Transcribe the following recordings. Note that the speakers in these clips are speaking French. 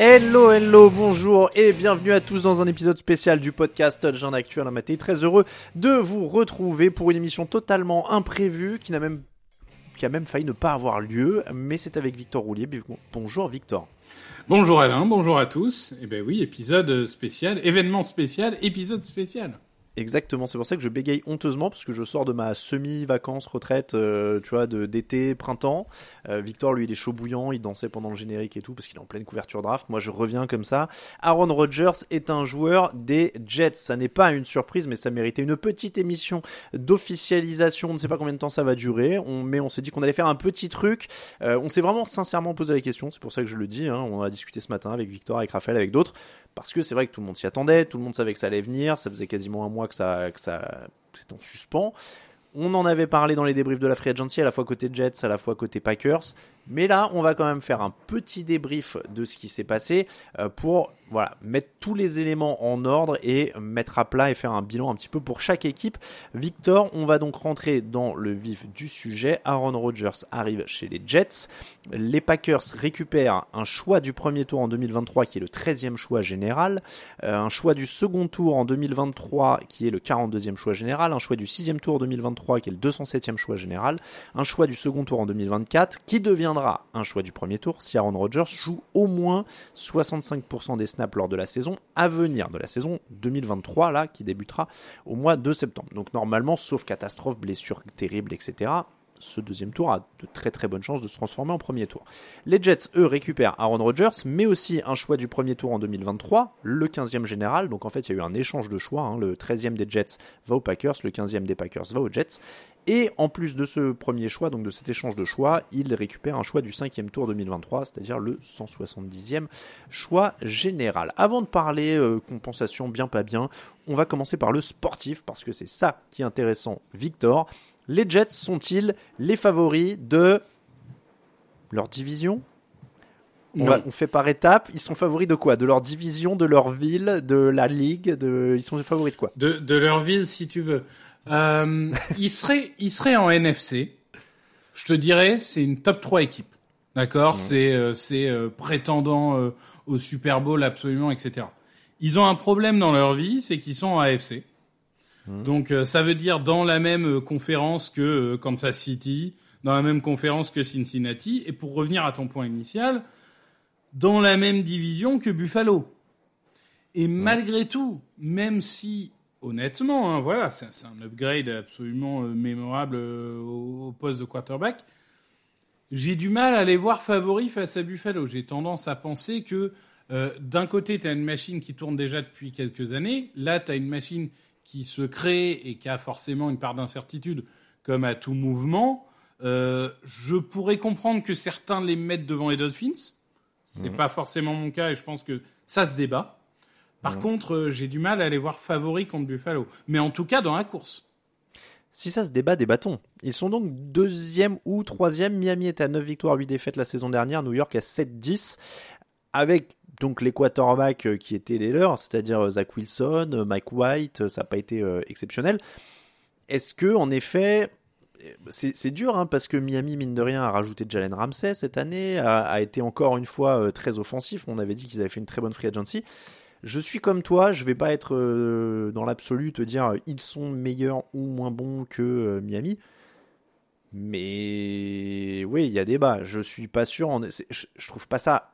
Hello, hello, bonjour et bienvenue à tous dans un épisode spécial du podcast Actuel en matin. Très heureux de vous retrouver pour une émission totalement imprévue qui n'a même qui a même failli ne pas avoir lieu, mais c'est avec Victor Roulier. Bonjour Victor. Bonjour Alain, bonjour à tous. Eh ben oui, épisode spécial, événement spécial, épisode spécial. Exactement, c'est pour ça que je bégaye honteusement parce que je sors de ma semi-vacances retraite, euh, tu vois, d'été, printemps. Euh, Victor, lui, il est chaud bouillant, il dansait pendant le générique et tout parce qu'il est en pleine couverture draft. Moi, je reviens comme ça. Aaron Rodgers est un joueur des Jets. Ça n'est pas une surprise, mais ça méritait une petite émission d'officialisation. On ne sait pas combien de temps ça va durer, on, mais on s'est dit qu'on allait faire un petit truc. Euh, on s'est vraiment sincèrement posé la question. C'est pour ça que je le dis. Hein. On a discuté ce matin avec Victor, avec Raphaël, avec d'autres parce que c'est vrai que tout le monde s'y attendait, tout le monde savait que ça allait venir, ça faisait quasiment un mois que ça, que ça, c'était en suspens. On en avait parlé dans les débriefs de la Free Agency, à la fois côté Jets, à la fois côté Packers. Mais là, on va quand même faire un petit débrief de ce qui s'est passé euh, pour voilà, mettre tous les éléments en ordre et mettre à plat et faire un bilan un petit peu pour chaque équipe. Victor, on va donc rentrer dans le vif du sujet. Aaron Rodgers arrive chez les Jets. Les Packers récupèrent un choix du premier tour en 2023 qui est le 13e choix général, euh, un choix du second tour en 2023 qui est le 42e choix général, un choix du 6e tour 2023 qui est le 207e choix général, un choix du second tour en 2024 qui deviendra un choix du premier tour si Aaron Rodgers joue au moins 65% des snaps lors de la saison à venir, de la saison 2023 là, qui débutera au mois de septembre. Donc normalement, sauf catastrophe, blessure terrible, etc., ce deuxième tour a de très très bonnes chances de se transformer en premier tour. Les Jets, eux, récupèrent Aaron Rodgers, mais aussi un choix du premier tour en 2023, le 15e général. Donc en fait, il y a eu un échange de choix. Hein. Le 13e des Jets va aux Packers, le 15e des Packers va aux Jets. Et en plus de ce premier choix, donc de cet échange de choix, il récupère un choix du 5e tour 2023, c'est-à-dire le 170e choix général. Avant de parler euh, compensation bien pas bien, on va commencer par le sportif, parce que c'est ça qui est intéressant, Victor. Les Jets sont-ils les favoris de leur division? On, va, on, fait par étapes. Ils sont favoris de quoi? De leur division, de leur ville, de la ligue de... Ils sont favoris de quoi? De, de leur ville, si tu veux. Euh, ils, seraient, ils seraient en NFC. Je te dirais, c'est une top 3 équipe. D'accord mmh. C'est euh, c'est euh, prétendant euh, au Super Bowl absolument, etc. Ils ont un problème dans leur vie, c'est qu'ils sont en AFC. Donc euh, ça veut dire dans la même euh, conférence que Kansas City, dans la même conférence que Cincinnati, et pour revenir à ton point initial, dans la même division que Buffalo. Et malgré tout, même si honnêtement, hein, voilà, c'est un upgrade absolument mémorable au, au, poste de quarterback. J'ai du mal à les voir favoris face à Buffalo. J'ai tendance à penser que euh, d'un côté, tu as une machine qui tourne déjà depuis quelques années. Là, tu as une machine qui se crée et qui a forcément une part d'incertitude, comme à tout mouvement. Euh, je pourrais comprendre que certains les mettent devant les Dolphins. C'est pas forcément mon cas et je pense que ça se débat. Par contre, euh, j'ai du mal à les voir favoris contre Buffalo. Mais en tout cas, dans la course. Si ça se débat, débattons. Ils sont donc deuxième ou troisième. Miami est à 9 victoires, 8 défaites la saison dernière. New York à 7-10. Avec donc les quarterbacks euh, qui étaient les leurs, c'est-à-dire euh, Zach Wilson, Mike White, ça n'a pas été exceptionnel. Est-ce que, en effet, c'est dur hein, parce que Miami, mine de rien, a rajouté Jalen Ramsey cette année, a, a été encore une fois très offensif. On avait dit qu'ils avaient fait une très bonne free agency. Je suis comme toi, je vais pas être euh, dans l'absolu te dire euh, ils sont meilleurs ou moins bons que euh, Miami. Mais oui, il y a débat. Je suis pas sûr. Je, je trouve pas ça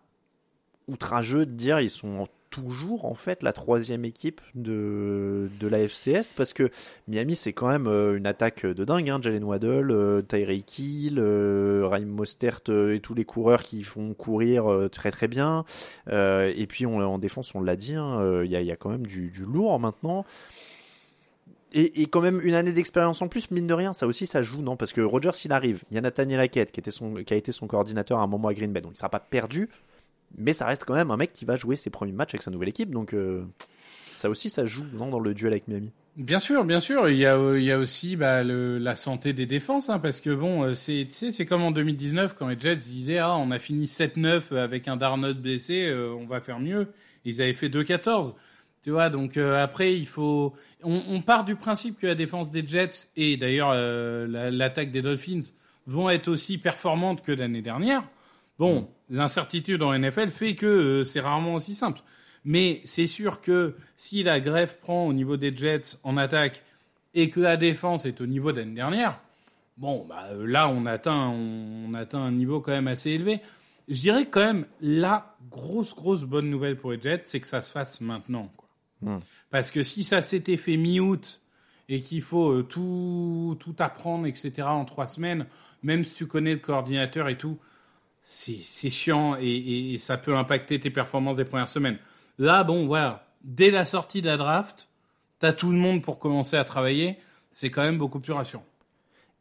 outrageux de dire ils sont toujours en fait la troisième équipe de, de la FC Est parce que Miami c'est quand même euh, une attaque de dingue. Hein. Jalen Waddle, euh, Tyreek Hill, euh, Raheem Mostert et tous les coureurs qui font courir très très bien. Et puis on, en défense on l'a dit, hein, il y, a, il y a quand même du, du lourd maintenant. Et, et quand même une année d'expérience en plus, mine de rien, ça aussi ça joue, non? Parce que Rogers il arrive, il y a Nathaniel Hackett qui, son, qui a été son coordinateur à un moment à Green Bay, donc il sera pas perdu, mais ça reste quand même un mec qui va jouer ses premiers matchs avec sa nouvelle équipe, donc euh, ça aussi ça joue, non Dans le duel avec Miami. Bien sûr, bien sûr. Il y a, euh, il y a aussi bah, la santé des défenses, hein, parce que bon, euh, c'est, c'est comme en 2019 quand les Jets disaient ah on a fini 7-9 avec un Darnold blessé, on va faire mieux. Ils avaient fait 2-14. Tu vois, donc après il faut, on, part du principe que la défense des Jets et d'ailleurs la- l'attaque des Dolphins vont être aussi performantes que l'année dernière. Bon, l'incertitude en NFL fait que euh, c'est rarement aussi simple. Mais c'est sûr que si la greffe prend au niveau des Jets en attaque et que la défense est au niveau de l'année dernière, bon, bah, euh, là, on atteint, on, on atteint un niveau quand même assez élevé. Je dirais quand même, la grosse, grosse bonne nouvelle pour les Jets, c'est que ça se fasse maintenant. Quoi. Parce que si ça s'était fait mi-août et qu'il faut euh, tout, tout apprendre, etc., en trois semaines, même si tu connais le coordinateur et tout, c'est chiant et, et- et ça peut impacter tes performances des premières semaines. Là, bon, voilà, dès la sortie de la draft, t'as tout le monde pour commencer à travailler, c'est quand même beaucoup plus rassurant.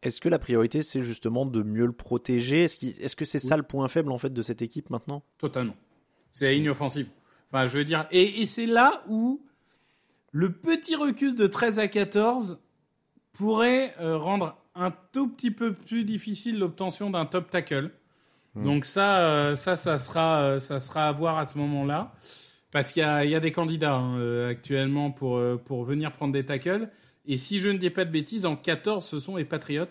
Est-ce que la priorité c'est justement de mieux le protéger? Est-ce que c'est ça le point faible en fait de cette équipe maintenant? Totalement. C'est la ligne offensive. Enfin, je veux dire, et, et c'est là où le petit recul de 13 à 14 pourrait euh, rendre un tout petit peu plus difficile l'obtention d'un top tackle. Donc ça, euh, ça, ça sera, euh, ça sera à voir à ce moment-là, parce qu'il y y a des candidats hein, euh, actuellement pour venir prendre des tackles. Et si je ne dis pas de bêtises, en 14, ce sont les Patriots.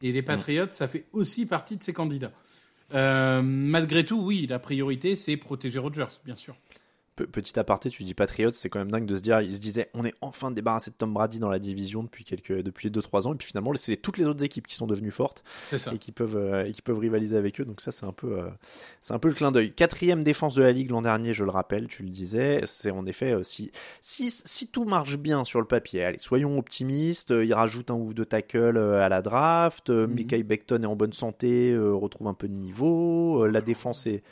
Et les Patriots, ça fait aussi partie de ces candidats. Malgré tout, oui, la priorité, c'est protéger Rodgers, bien sûr. Pe- Petit aparté, tu dis Patriots, c'est quand même dingue de se dire, ils se disaient, on est enfin débarrassé de Tom Brady dans la division depuis quelques, depuis 2-3 ans, et puis finalement, c'est toutes les autres équipes qui sont devenues fortes et qui peuvent, euh, et qui peuvent rivaliser avec eux. Donc ça, c'est un peu, euh, c'est un peu le clin d'œil. Quatrième défense de la ligue l'an dernier, je le rappelle, tu le disais, c'est en effet euh, si, si, si tout marche bien sur le papier, allez, soyons optimistes. ils rajoutent un ou deux tackles à la draft. Mhm. Mekhi Becton est en bonne santé, retrouve un peu de niveau. la défense est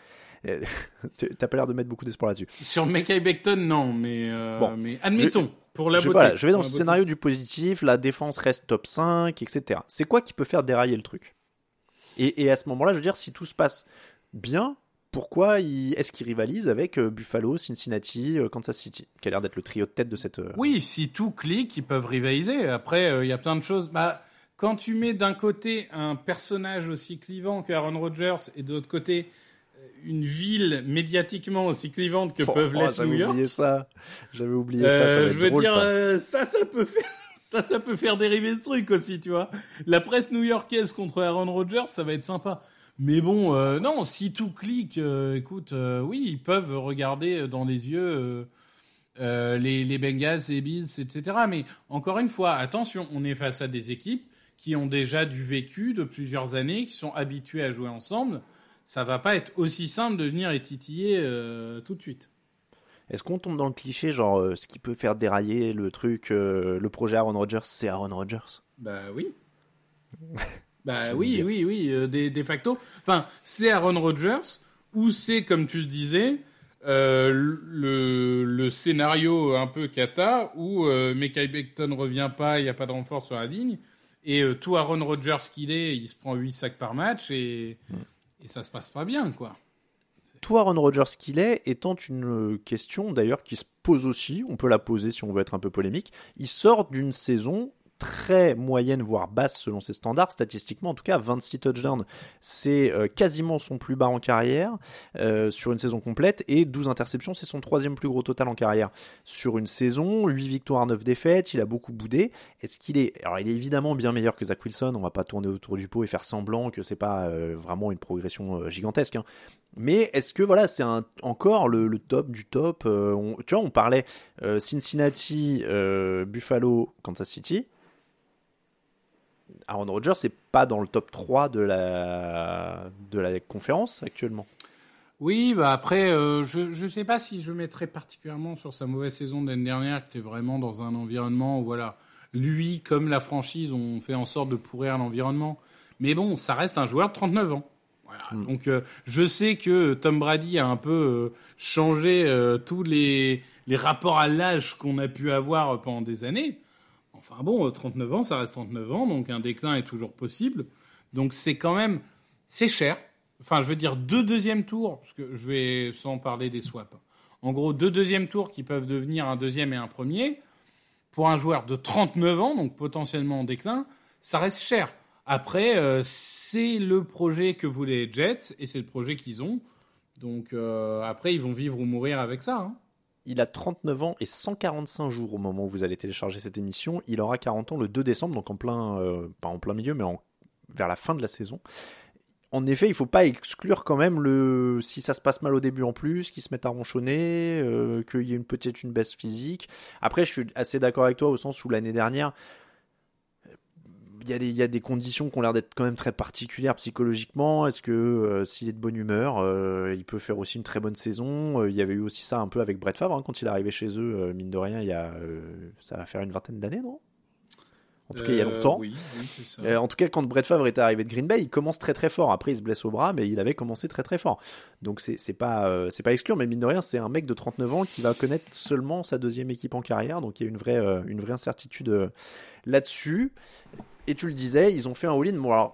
T'as pas l'air de mettre beaucoup d'espoir là-dessus. Sur Mekai Becton, non, mais, euh, Bon, mais admettons, pour la je, beauté. voilà, je vais dans le beauté. scénario du positif, la défense reste top 5, etc. C'est quoi qui peut faire dérailler le truc? Et, et à ce moment-là, je veux dire, si tout se passe bien, pourquoi il- est-ce qu'ils rivalisent avec euh, Buffalo, Cincinnati, euh, Kansas City, qui a l'air d'être le trio de tête de cette... euh, Oui, si tout clique, ils peuvent rivaliser. Après, euh, il y a plein de choses. Bah, quand tu mets d'un côté un personnage aussi clivant que Aaron Rodgers et de l'autre côté euh, une ville médiatiquement aussi clivante que Oh, peuvent oh, l'être J'avais New York, oublié ça. J'avais oublié euh, ça. Ça va être je veux drôle, dire, ça. euh, ça, ça peut faire. Ça, ça peut faire dériver ce truc aussi, tu vois. La presse new-yorkaise contre Aaron Rodgers, ça va être sympa. Mais bon, euh, non, si tout clique, euh, écoute, euh, oui, ils peuvent regarder dans les yeux euh, euh, les, les Bengals, les Bills, etc. Mais encore une fois, attention, on est face à des équipes qui ont déjà du vécu de plusieurs années, qui sont habituées à jouer ensemble. Ça va pas être aussi simple de venir titiller euh, tout de suite. Est-ce qu'on tombe dans le cliché, genre, euh, ce qui peut faire dérailler le truc, euh, le projet Aaron Rodgers, c'est Aaron Rodgers? Bah oui. bah oui, oui, oui, euh, de, de facto. Enfin, c'est Aaron Rodgers ou c'est, comme tu le disais, le, le scénario un peu cata où euh, Mekai Becton revient pas, il n'y a pas de renfort sur la ligne Et tout Aaron Rodgers qu'il est, il se prend 8 sacs par match et, et ça se passe pas bien, quoi. Tout Aaron Rodgers qu'il est étant une question d'ailleurs qui se pose aussi, on peut la poser si on veut être un peu polémique, il sort d'une saison très moyenne, voire basse selon ses standards, statistiquement en tout cas, 26 touchdowns, c'est euh, quasiment son plus bas en carrière euh, sur une saison complète, et 12 interceptions, c'est son troisième plus gros total en carrière sur une saison, 8 victoires, 9 défaites, il a beaucoup boudé. Est-ce qu'il est... Alors il est évidemment bien meilleur que Zach Wilson, on va pas tourner autour du pot et faire semblant que c'est pas euh, vraiment une progression gigantesque, hein. Mais est-ce que voilà, c'est encore le, top du top Tu vois, on parlait Cincinnati, Buffalo, Kansas City. Aaron Rodgers c'est pas dans le top 3 de la, de la conférence actuellement. Oui, bah après, euh, je ne sais pas si je mettrais particulièrement sur sa mauvaise saison de l'année dernière, qui était vraiment dans un environnement où, voilà, lui, comme la franchise, ont fait en sorte de pourrir l'environnement. Mais bon, ça reste un joueur de 39 ans. Voilà. Hmm. Donc, euh, je sais que Tom Brady a un peu euh, changé tous les, les rapports à l'âge qu'on a pu avoir pendant des années. Enfin bon, 39 ans, ça reste 39 ans, donc un déclin est toujours possible. Donc c'est quand même, c'est cher. Enfin, je veux dire deux deuxièmes tours, parce que je vais sans parler des swaps. En gros, deux deuxièmes tours qui peuvent devenir un deuxième et un premier. Pour un joueur de 39 ans, donc potentiellement en déclin, ça reste cher. Après, euh, c'est le projet que voulaient les Jets et c'est le projet qu'ils ont. Donc euh, après, ils vont vivre ou mourir avec ça. Hein il a 39 ans et 145 jours au moment où vous allez télécharger cette émission. Il aura 40 ans le 2 décembre, donc en plein, euh, pas en plein milieu, mais vers la fin de la saison. En effet, il faut pas exclure quand même le si ça se passe mal au début en plus, qu'il se mette à ronchonner, euh, qu'il y ait une peut-être une baisse physique. Après, je suis assez d'accord avec toi au sens où l'année dernière, il y, a des, conditions qui ont l'air d'être quand même très particulières psychologiquement. Est-ce que euh, s'il est de bonne humeur, euh, il peut faire aussi une très bonne saison? Euh, Il y avait eu aussi ça un peu avec Brett Favre hein, quand il est arrivé chez eux, mine de rien, il y a, ça va faire une vingtaine d'années, non? En tout cas, il y a longtemps. Oui, ça. en tout cas, quand Brett Favre est arrivé de Green Bay, il commence très très fort. Après, il se blesse au bras, mais il avait commencé très très fort. Donc c'est pas c'est pas exclure, mais mine de rien, c'est un mec de 39 ans qui va connaître seulement sa deuxième équipe en carrière. Donc il y a une vraie une vraie incertitude là-dessus. Et tu le disais, ils ont fait un all-in. Bon,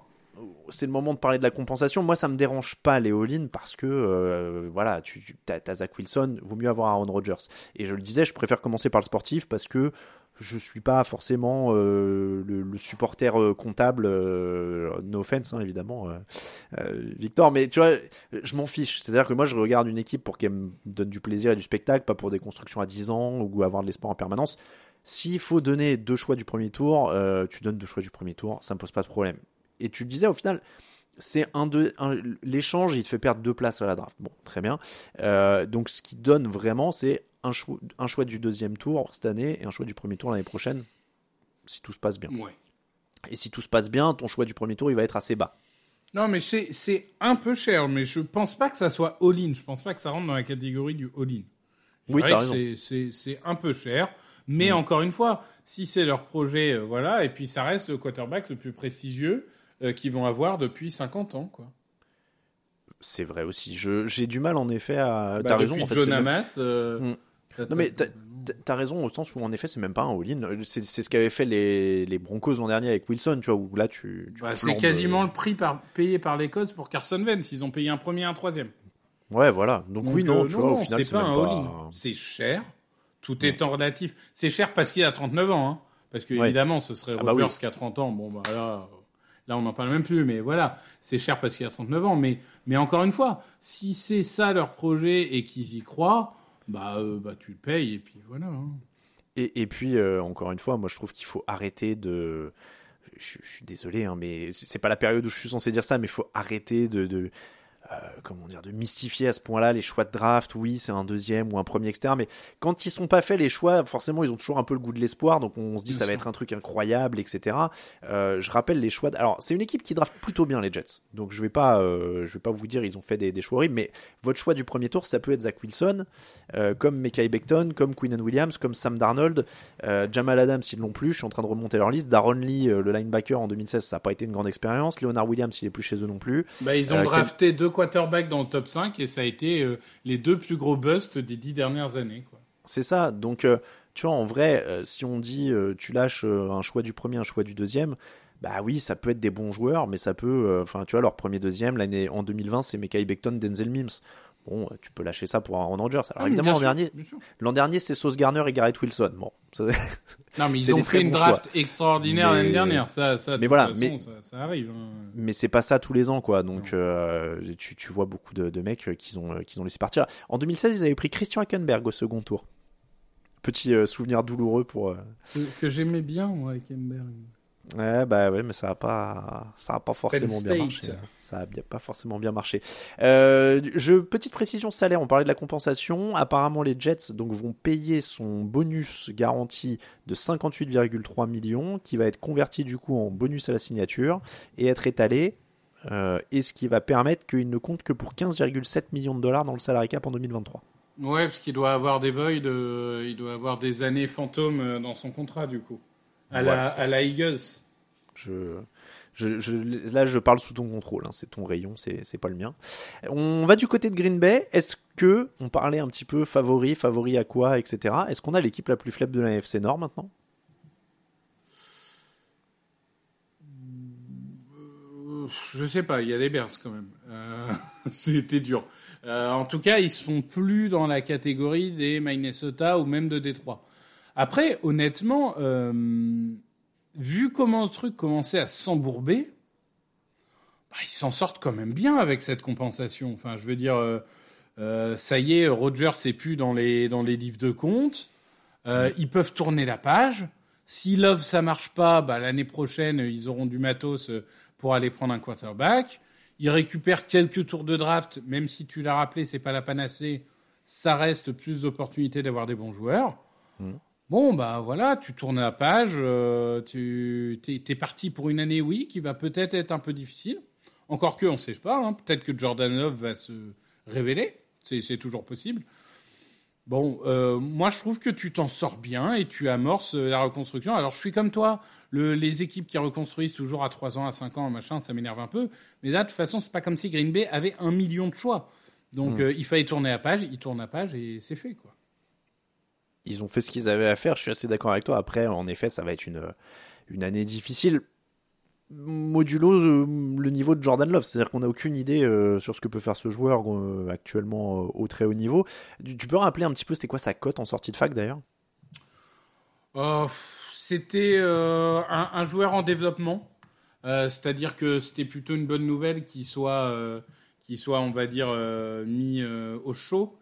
c'est le moment de parler de la compensation. Moi, ça me dérange pas les all-in parce que euh, voilà, tu, as, Zach Wilson, vaut mieux avoir Aaron Rodgers. Et je le disais, je préfère commencer par le sportif parce que je suis pas forcément euh, le, supporter euh, comptable, no offense hein, évidemment, Victor, mais tu vois, je m'en fiche. C'est-à-dire que moi, je regarde une équipe pour qu'elle me donne du plaisir et du spectacle, pas pour des constructions à 10 ans ou avoir de l'espoir en permanence. S'il faut donner deux choix du premier tour, euh, tu donnes deux choix du premier tour, ça ne pose pas de problème. Et tu disais au final, c'est un, deux, l'échange, il te fait perdre deux places à la draft. Bon, très bien. Euh, donc ce qui donne vraiment, c'est un choix, un choix du deuxième tour cette année et un choix du premier tour l'année prochaine, si tout se passe bien. Et si tout se passe bien, ton choix du premier tour, il va être assez bas. Non, mais c'est un peu cher, mais je pense pas que ça soit all-in. Je pense pas que ça rentre dans la catégorie du all-in. Oui, t'as raison. C'est un peu cher. Mais mm. encore une fois, si c'est leur projet, euh, voilà, et puis ça reste le quarterback le plus prestigieux euh, qu'ils vont avoir depuis 50 ans, quoi. C'est vrai aussi. J'ai du mal en effet à. Bah, t'as raison. En fait, John Hamas. Euh, mm. Non mais t'as raison au sens où en effet c'est même pas un all-in. C'est ce qu'avaient fait les, les Broncos l'an dernier avec Wilson, tu vois. Où là tu. Bah, c'est quasiment le prix par, payé par les Colts pour Carson Wentz. Ils ont payé un premier et un troisième. Ouais, voilà. Donc, oui, non, tu vois, au final c'est pas un all-in. C'est cher tout étant relatif. C'est cher parce qu'il a 39 ans, hein. Parce que, évidemment, ce serait ah bah Rodgers qui a 30 ans. Bon, bah là, là on n'en parle même plus. Mais voilà, c'est cher parce qu'il a 39 ans. Mais, mais encore une fois, si c'est ça leur projet et qu'ils y croient, bah, euh, bah tu le payes et puis voilà. Hein. Et, et, puis, euh, encore une fois, moi je trouve qu'il faut arrêter de. Je, suis désolé, hein, mais c'est pas la période où je suis censé dire ça, mais il faut arrêter de, de euh, comment dire, de mystifier à ce point-là les choix de draft. Oui, c'est un deuxième ou un premier, etc. Mais quand ils sont pas faits les choix, forcément, ils ont toujours un peu le goût de l'espoir. Donc on se dit ça va être un truc incroyable, etc. Euh, je rappelle les choix. Alors c'est une équipe qui draft plutôt bien les Jets. Donc je vais pas, euh, je vais pas vous dire ils ont fait des, des, choix horribles, mais votre choix du premier tour, ça peut être Zach Wilson, comme Mekai Beckton, comme Quinn Williams, comme Sam Darnold, Jamal Adams ils l'ont plus. Je suis en train de remonter leur liste. Daron Lee, le linebacker en 2016, ça n'a pas été une grande expérience. Leonard Williams, il est plus chez eux non plus. Bah, ils ont drafté deux quarterback dans le top 5 et ça a été euh, les deux plus gros busts des dix dernières années. C'est ça. Donc, euh, tu vois, en vrai, euh, si on dit tu lâches un choix du premier, un choix du deuxième, bah oui, ça peut être des bons joueurs, mais ça peut, enfin, tu vois, leur premier, deuxième, l'année en 2020, c'est Mekai Beckton, Denzel Mims. Bon, tu peux lâcher ça pour Aaron Rodgers. Alors Ah, évidemment, l'an dernier, l'an dernier, c'est Sauce Garner et Garrett Wilson. Bon, Non, mais ils ont fait une draft extraordinaire l'année dernière. Ça, Mais voilà, façon, mais- ça, ça arrive. hein. mais c'est pas ça tous les ans, quoi. Donc, euh, tu, tu vois beaucoup de, de mecs euh, qu'ils ont, euh, qu'ils ont laissé partir. En 2016, ils avaient pris Christian Hackenberg au second tour. Petit euh, souvenir douloureux pour. euh, Que, que j'aimais bien, moi, avec Hemberg. Ouais, bah ouais, mais ça a pas, ça a pas forcément bien marché. hein. Ça a bien, pas forcément bien marché. Euh, je, petite précision salaire, on parlait de la compensation. Apparemment, les Jets donc vont payer son bonus garanti de 58,3 millions, qui va être converti du coup en bonus à la signature et être étalé. Euh, et ce qui va permettre qu'il ne compte que pour 15,7 millions de dollars dans le salary cap en 2023. Ouais, parce qu'il doit avoir des voids, euh, il doit avoir des années fantômes euh, dans son contrat, du coup. À, la, à la Eagles. Je, je, je- là, je parle sous ton contrôle. hein, c'est ton rayon, c'est pas le mien. On va du côté de Green Bay. Est-ce que on parlait un petit peu favori, favori à quoi, etc. Est-ce qu'on a l'équipe la plus faible de la NFC Nord maintenant? Je sais pas, il y a des Bears quand même. Euh, C'était dur. Euh, en tout cas, ils sont plus dans la catégorie des Minnesota ou même de Détroit. Après, honnêtement, euh, vu comment le truc commençait à s'embourber, bah, ils s'en sortent quand même bien avec cette compensation. Enfin, je veux dire, euh, euh, ça y est, Rogers c'est plus dans les dans les livres de compte. Ils peuvent tourner la page. Si Love ça marche pas, bah, l'année prochaine ils auront du matos pour aller prendre un quarterback. Ils récupèrent quelques tours de draft, même si tu l'as rappelé, c'est pas la panacée. Ça reste plus d'opportunités d'avoir des bons joueurs. Bon, bah voilà, tu tournes la page, euh, tu t'es, t'es parti pour une année, oui, qui va peut-être être un peu difficile. Encore que, on sait pas, hein, peut-être que Jordan Love va se révéler, c'est, toujours possible. Bon, euh, moi je trouve que tu t'en sors bien et tu amorces euh, la reconstruction. Alors je suis comme toi, le, les équipes qui reconstruisent toujours à 3 ans, à 5 ans, machin, ça m'énerve un peu. Mais là, de toute façon, c'est pas comme si Green Bay avait un million de choix. Donc euh, il fallait tourner la page, il tourne la page et c'est fait, quoi. Ils ont fait ce qu'ils avaient à faire. Je suis assez d'accord avec toi. Après, en effet, ça va être une une année difficile. Modulo euh, le niveau de Jordan Love, c'est-à-dire qu'on n'a aucune idée euh, sur ce que peut faire ce joueur euh, actuellement au très haut niveau. Tu, peux rappeler un petit peu c'était quoi sa cote en sortie de fac d'ailleurs? C'était un, joueur en développement, c'est-à-dire que c'était plutôt une bonne nouvelle qu'il soit, qu'il soit, on va dire, mis au chaud.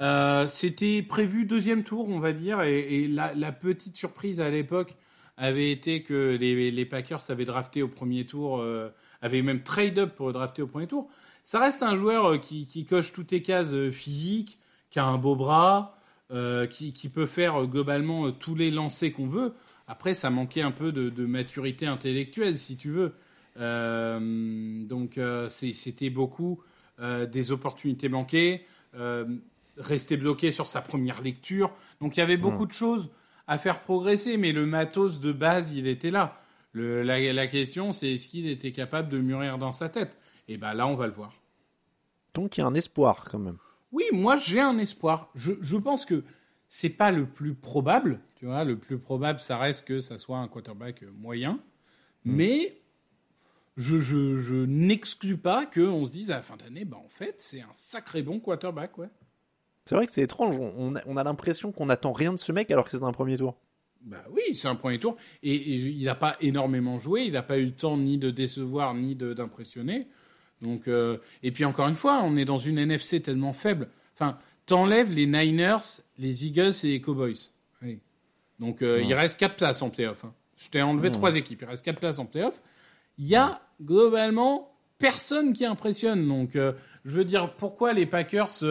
Euh, c'était prévu deuxième tour, on va dire, et, la, petite surprise à l'époque avait été que les, Packers avaient drafté au premier tour, euh, avaient même trade up pour drafter au premier tour. Ça reste un joueur euh, qui, coche toutes les cases physiques, qui a un beau bras, qui, peut faire globalement tous les lancers qu'on veut. Après, ça manquait un peu de, maturité intellectuelle, si tu veux. Donc, c'était beaucoup des opportunités manquées, rester bloqué sur sa première lecture. Donc, il y avait beaucoup de choses à faire progresser, mais le matos de base, il était là. Le, la, la question, c'est est-ce qu'il était capable de mûrir dans sa tête? Et ben là, on va le voir. Donc il y a un espoir quand même. Oui, moi j'ai un espoir. Je, je pense que c'est pas le plus probable, tu vois. Le plus probable, ça reste que ça soit un quarterback euh, moyen. Mais je, je, je n'exclus pas qu'on se dise à la fin d'année, bah en fait, c'est un sacré bon quarterback, ouais. C'est vrai que c'est étrange. On, on a, on a l'impression qu'on n'attend rien de ce mec alors que c'est un premier tour. Bah oui, c'est un premier tour. Et, et il n'a pas énormément joué. Il n'a pas eu le temps ni de décevoir ni d'impressionner. Donc, euh, et puis encore une fois, on est dans une NFC tellement faible. Enfin, t'enlèves les Niners, les Eagles et les Cowboys. Oui. Donc, euh, il reste quatre places en playoff. hein. Je t'ai enlevé trois équipes. Il reste quatre places en playoff. Il y a globalement personne qui impressionne. Donc, euh, je veux dire, pourquoi les Packers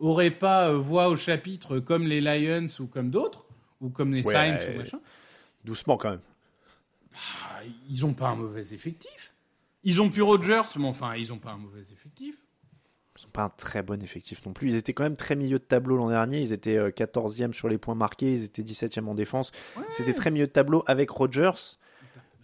euh, auraient pas euh, voix au chapitre comme les Lions ou comme d'autres ou comme les Ouais. Saints ou machin Doucement quand même. ah, Ils ont pas un mauvais effectif. Ils ont pu Rogers, mais enfin, ils ont pas un mauvais effectif. Ils n'ont pas un très bon effectif non plus. Ils étaient quand même très milieu de tableau l'an dernier. Ils étaient euh, 14e sur les points marqués. Ils étaient 17e en défense. C'était très milieu de tableau avec Rodgers.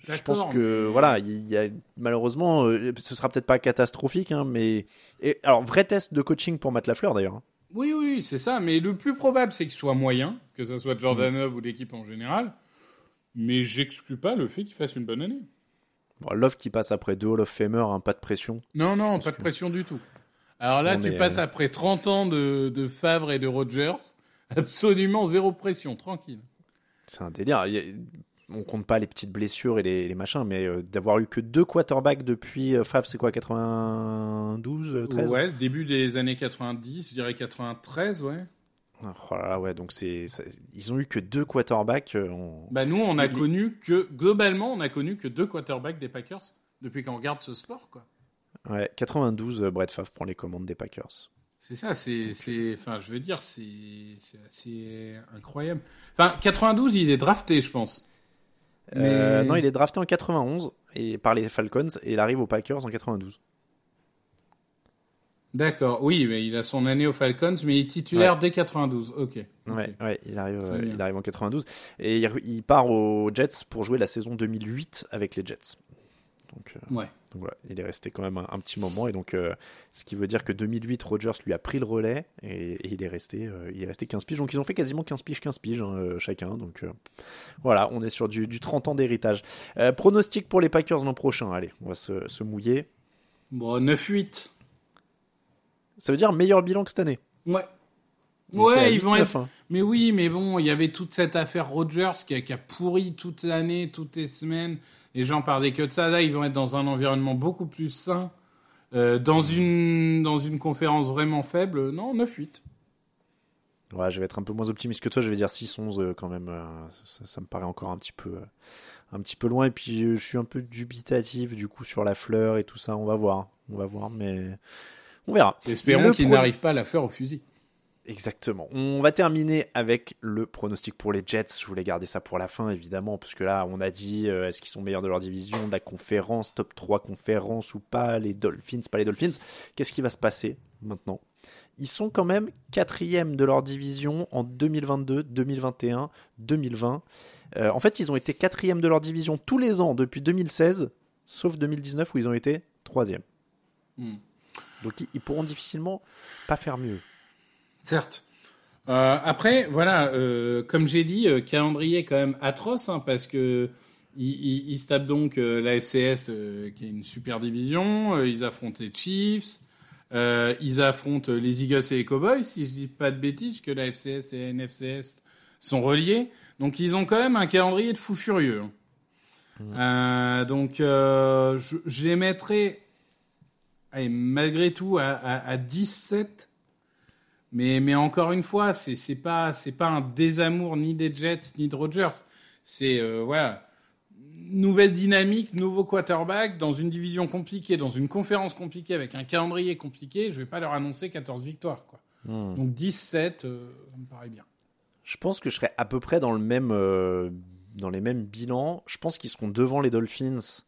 Je pense que mais- voilà, il y a malheureusement, euh, ce sera peut-être pas catastrophique, hein, mais et, alors vrai test de coaching pour Matt Lafleur d'ailleurs. hein. Oui, oui, c'est ça. Mais le plus probable, c'est qu'il soit moyen, que ce soit Jordan Love ou l'équipe en général. Mais j'exclus pas le fait qu'il fasse une bonne année. Bon, Love qui passe après deux Hall of Famer, hein, pas de pression. Non, non, pas de pression du tout. Alors là, On tu est, passes euh, après 30 ans de, de Favre et de Rogers. Absolument zéro pression, tranquille. C'est un délire. On compte pas les petites blessures et les, les machins, mais euh, d'avoir eu que deux quarterbacks depuis euh, c'est quoi, 92, euh, 13 Ouais, début des années 90, je dirais 93, ouais. Oh là là, ouais, donc c'est, ils ont eu que deux quarterbacks. euh, Bah nous, on a connu que, globalement, on a connu que deux quarterbacks des Packers depuis qu'on regarde ce sport, quoi. Ouais, 92, euh, Brett Favre prend les commandes des Packers. C'est ça, c'est, c'est, enfin, je veux dire, c'est, c'est assez incroyable. Enfin, 92, il est drafté, je pense. Euh, non, il est drafté en 91 et par les Falcons et il arrive aux Packers en 92. D'accord, oui, mais il a son année aux Falcons, mais il est titulaire dès 92. Ok. ok. Ouais, ouais, il arrive, euh, il arrive en 92 et il, il part aux Jets pour jouer la saison 2008 avec les Jets. Donc, euh, Ouais. Donc voilà, il est resté quand même un, un petit moment et donc euh, ce qui veut dire que 2008 Rogers lui a pris le relais et, et il est resté, euh, il est resté 15 piges. Donc ils ont fait quasiment 15 piges, 15 piges hein, euh, chacun. Donc euh, voilà, on est sur du, du 30 ans d'héritage. Pronostic pour les Packers l'an prochain. Allez, on va se, se mouiller. Bon, 9-8. Ça veut dire meilleur bilan que cette année. Ouais. Ils Ouais, ils vont 8-9, être. hein. Mais oui, mais bon, il y avait toute cette affaire Rogers qui a, qui a pourri toute l'année, toutes les semaines. Les gens parlaient que de ça. Là, ils vont être dans un environnement beaucoup plus sain. Euh, dans une dans une conférence vraiment faible, non, 9-8. Ouais, je vais être un peu moins optimiste que toi. Je vais dire 6-11 euh, quand même. euh, ça, ça me paraît encore un petit peu, un petit peu loin. Et puis je suis un peu dubitatif du coup sur la fleur et tout ça. On va voir, on va voir, mais on verra. Espérons Le qu'ils pro- n'arrivent pas à la faire au fusil. Exactement. On va terminer avec le pronostic pour les Jets. Je voulais garder ça pour la fin, évidemment, parce que là, on a dit euh, est-ce qu'ils sont meilleurs de leur division, de la conférence, top 3 conférence ou pas, les Dolphins, pas les Dolphins. Qu'est-ce qui va se passer maintenant? Ils sont quand même quatrième de leur division en 2022, 2021, 2020. Euh, en fait, ils ont été quatrième de leur division tous les ans depuis 2016, sauf 2019 où ils ont été troisième. Hmm. Donc ils, ils pourront difficilement pas faire mieux. Certes. Euh, après, voilà, euh, comme j'ai dit, euh, calendrier quand même atroce, hein, parce que ils, ils, ils se tapent donc la FCS, qui est une super division. ils affrontent les Chiefs. ils affrontent les Eagles et les Cowboys, si je dis pas de bêtises, que la FCS et la NFCS sont reliés. Donc ils ont quand même un calendrier de fou furieux. hein. Donc je, je les mettrai, allez, malgré tout, à, à, à 17. Mais, mais encore une fois, c'est c'est pas c'est pas un désamour ni des Jets ni de Rodgers. C'est euh, voilà nouvelle dynamique, nouveau quarterback dans une division compliquée, dans une conférence compliquée avec un calendrier compliqué. Je vais pas leur annoncer 14 victoires quoi. Donc 17, euh, ça me paraît bien. Je pense que je serais à peu près dans le même euh, dans les mêmes bilans. Je pense qu'ils seront devant les Dolphins.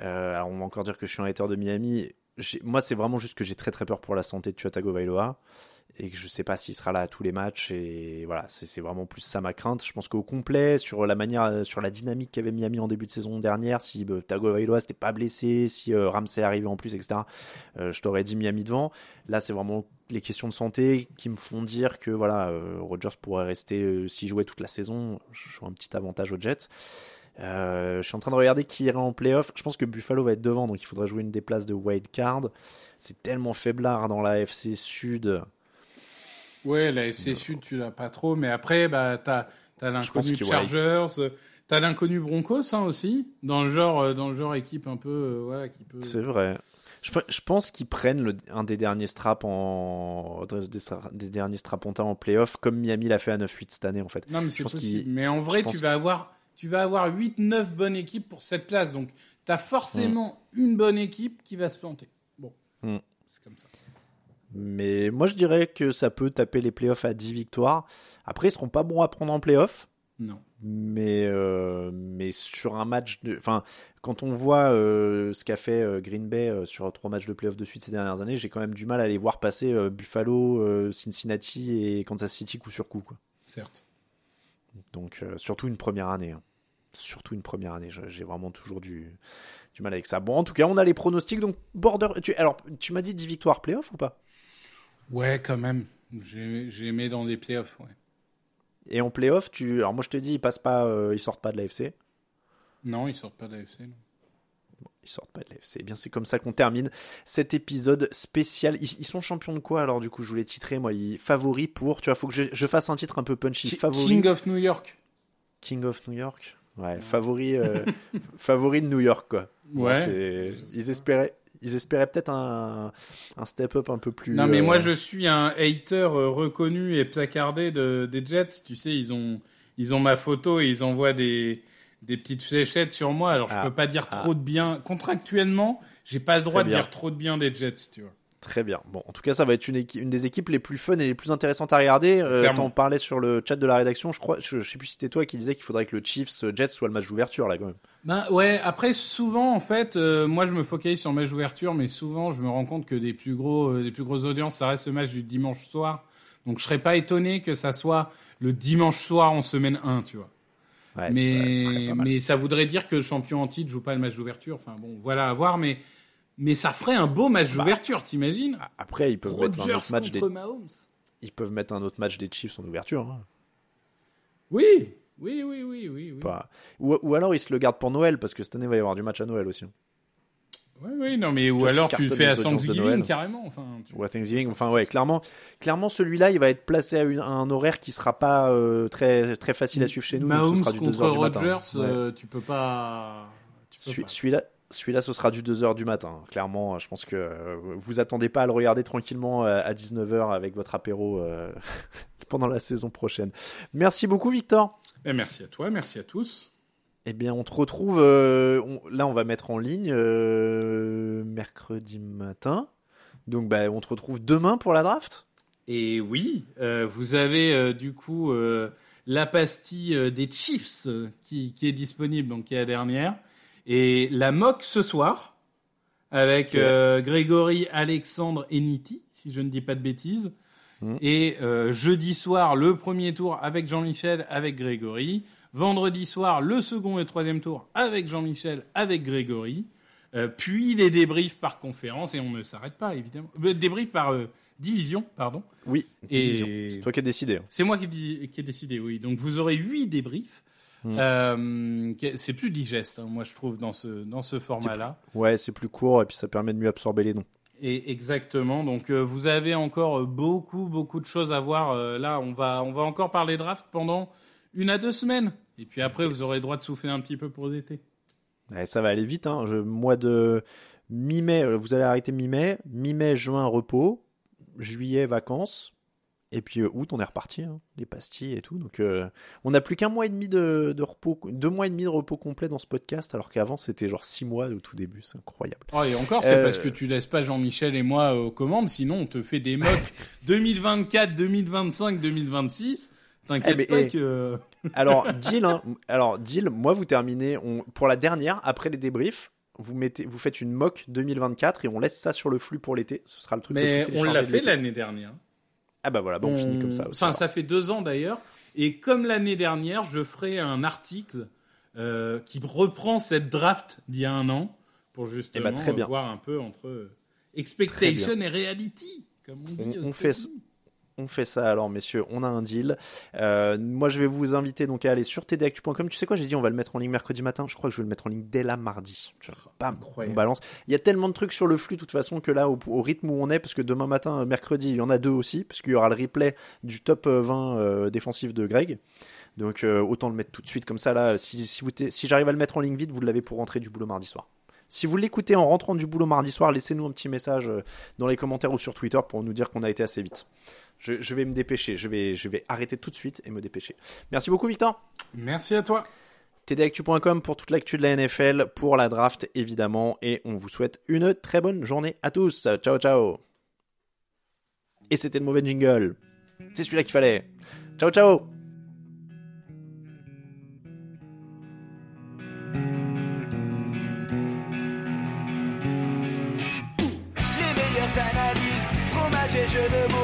Euh, alors on va encore dire que je suis un hater de Miami. Moi, c'est vraiment juste que j'ai très très peur pour la santé de Tua Tagovailoa et que je sais pas s'il sera là à tous les matchs. Et voilà, c'est vraiment plus ça ma crainte. Je pense qu'au complet, sur la manière, euh, sur la dynamique qu'avait Miami en début de saison dernière, si euh, Tagovailoa s'était pas blessé, si euh, Ramsey arrivait en plus, etc. euh, je t'aurais dit Miami devant. Là, c'est vraiment les questions de santé qui me font dire que voilà, euh, Rodgers pourrait rester s'il jouait toute la saison. Je vois un petit avantage aux Jets. Je suis en train de regarder qui irait en playoff. Je pense que Buffalo va être devant, donc il faudrait jouer une des places de wild card. C'est tellement faiblard dans la FC Sud. Ouais, la FC Sud, tu l'as pas trop, mais après, bah, t'as, pense l'inconnu que, ouais. Chargers, euh, t'as l'inconnu Broncos, hein, aussi, dans le genre, euh, dans le genre équipe un peu, euh, voilà, qui peut. C'est vrai. Je, pe- je pense qu'ils prennent le, un des derniers straps en des, des derniers strapontins en playoff, comme Miami l'a fait à 9-8 cette année en fait. Non, mais c'est possible. Mais en vrai, tu vas avoir, tu vas avoir 8-9 bonnes équipes pour cette place. Donc, t'as forcément une bonne équipe qui va se planter. Bon. Mm. C'est comme ça. Mais moi, je dirais que ça peut taper les playoffs à 10 victoires. Après, ils seront pas bons à prendre en playoffs. Non. Mais, euh, mais sur un match de. Enfin, quand on voit euh, ce qu'a fait euh, Green Bay sur trois matchs de playoffs de suite ces dernières années, j'ai quand même du mal à les voir passer Buffalo, Cincinnati et Kansas City coup sur coup. Quoi. Certes. Donc, surtout une première année. hein. Surtout une première année. J'ai vraiment toujours du, du mal avec ça. Bon, en tout cas, on a les pronostics. Donc, border. Tu, alors, tu m'as dit 10 victoires playoffs ou pas? Ouais, quand même. J'ai, j'ai aimé dans des playoffs, ouais. Et en playoff, tu. Alors, moi, je te dis, ils passent pas, euh, ils sortent pas de l'AFC. Non, ils sortent pas d'AFC, non. Ils sortent pas de l'AFC. Eh bien, c'est comme ça qu'on termine cet épisode spécial. Ils, ils sont champions de quoi alors du coup Je voulais titrer moi. Ils favoris pour. Tu vois, faut que je, je fasse un titre un peu punchy. Favori. King of New York. King of New York. Ouais, favori, euh, favori de New York quoi. Ouais. Ils espéraient, ils espéraient peut-être un, un step up un peu plus. Non, mais euh, moi, je suis un hater euh, reconnu et placardé de, des Jets. Tu sais, ils ont, ils ont ma photo et ils envoient des, des petites fléchettes sur moi. Alors, je Ah, peux pas dire ah. trop de bien. Contractuellement, j'ai pas le droit de dire trop de bien des Jets, tu vois. Très bien. Bon, en tout cas, ça va être une, des équipes les plus fun et les plus intéressantes à regarder. Euh. T'en parlais sur le chat de la rédaction, je crois. Je, je sais plus si c'était toi qui disais qu'il faudrait que le Chiefs euh, Jets soit le match d'ouverture là quand même. Ben ouais, après souvent en fait, euh, moi je me focalise sur le match d'ouverture, mais souvent je me rends compte que des plus gros, euh, des plus grosses audiences, ça reste le match du dimanche soir. Donc je serais pas étonné que ça soit le dimanche soir en semaine 1, tu vois. Ouais, mais mal. mais ça voudrait dire que le champion en titre joue pas le match d'ouverture. Enfin bon, voilà à voir, mais mais ça ferait un beau match d'ouverture, t'imagines Après, ils peuvent mettre un autre match des, Mahomes. ils peuvent mettre un autre match des Chiefs en ouverture. hein. Oui, oui, oui, oui, oui, oui. Pas- Ou, ou alors ils se le gardent pour Noël parce que cette année il va y avoir du match à Noël aussi. Oui, oui, non, mais ou Toi, alors tu le fais à Thanksgiving carrément. Enfin, tu- Ou à Thanksgiving. Enfin ouais, clairement, clairement celui-là il va être placé à, une- à un horaire qui sera pas euh, très très facile à suivre chez nous. donc Mahomes ce sera du 2 contre du matin. Ouais. euh, tu peux pas. Tu peux Celui- pas. Celui-là, celui-là, ce sera du 2h du matin. Clairement, je pense que euh, vous attendez pas à le regarder tranquillement euh, à 19h avec votre apéro euh, pendant la saison prochaine. Merci beaucoup, Victor. Eh, merci à toi, merci à tous. Eh bien, on te retrouve. euh, on- là, on va mettre en ligne euh, mercredi matin. Donc, bah, on te retrouve demain pour la draft. Et oui, euh, vous avez du coup la pastille des Chiefs qui, qui est disponible, donc qui est la dernière, et la mock ce soir avec euh, Grégory, Alexandre et Niti, si je ne dis pas de bêtises. Mhm. Et euh, jeudi soir, le premier tour avec Jean-Michel, avec Grégory. Vendredi soir, le second et troisième tour avec Jean-Michel, avec Grégory. Euh, puis les débriefs par conférence, et on ne s'arrête pas, évidemment. Débriefs par division, pardon. Oui, Et-. C'est toi qui as décidé. hein. C'est moi qui ai décidé, oui. Donc vous aurez huit débriefs. Hmm. Euh, c'est plus digeste, hein, moi je trouve, dans ce, dans ce format-là. Ouais, c'est plus court et puis ça permet de mieux absorber les noms. Et exactement. Donc euh, vous avez encore euh, beaucoup, beaucoup de choses à voir. Euh, là, on va, on va encore parler draft pendant une à deux semaines. Et puis après, vous aurez le droit de souffler un petit peu pour l'été. Ouais, ça va aller vite. Hein. Je, mois de mi-mai, vous allez arrêter mi-mai. Mi-mai, juin, repos. Juillet, vacances. Et puis euh, août, on est reparti. hein. Les pastilles et tout. Donc, euh, on n'a plus qu'un mois et demi de, de repos, deux mois et demi de repos complet dans ce podcast, alors qu'avant c'était genre six mois au tout début. C'est incroyable. Oh, et encore, c'est Euh, parce que tu laisses pas Jean-Michel et moi euh, aux commandes. Sinon, on te fait des mocks 2024, 2025, 2026. T'inquiète Eh, pas eh, que... Alors, deal, hein. alors, deal, moi vous terminez on, pour la dernière, après les débriefs. Vous, mettez, vous faites une mock 2024 et on laisse ça sur le flux pour l'été. Ce sera le truc Mais on l'a fait l'année dernière. Ah bah voilà, bon, on finit comme ça aussi. Enfin, alors. ça fait deux ans d'ailleurs. Et comme l'année dernière, je ferai un article euh, qui reprend cette draft d'il y a un an pour justement Eh bien. euh, voir un peu entre euh, expectation et reality, comme on dit. On- on fait. On fait ça alors, messieurs, on a un deal. Euh, moi, je vais vous inviter donc à aller sur tdactu.com. Tu sais quoi, j'ai dit on va le mettre en ligne mercredi matin. Je crois que je vais le mettre en ligne dès la mardi. Bam, on balance. Il y a tellement de trucs sur le flux, de toute façon, que là, au, au rythme où on est, parce que demain matin, euh, mercredi, il y en a deux aussi, parce qu'il y aura le replay du top euh, 20 euh, défensif de Greg. Donc, euh, autant le mettre tout de suite comme ça. Là, si, si, vous t'es- si j'arrive à le mettre en ligne vite, vous l'avez pour rentrer du boulot mardi soir. Si vous l'écoutez en rentrant du boulot mardi soir, laissez-nous un petit message dans les commentaires ou sur Twitter pour nous dire qu'on a été assez vite. Je, je vais me dépêcher, je vais, je vais arrêter tout de suite et me dépêcher. Merci beaucoup Victor. Merci à toi. tdactu.com pour toute l'actu de la NFL, pour la draft évidemment, et on vous souhaite une très bonne journée à tous. Ciao ciao. Et c'était le mauvais jingle. C'est celui-là qu'il fallait. Ciao ciao. Les meilleures analyses, fromage et jeux de mots, tout sur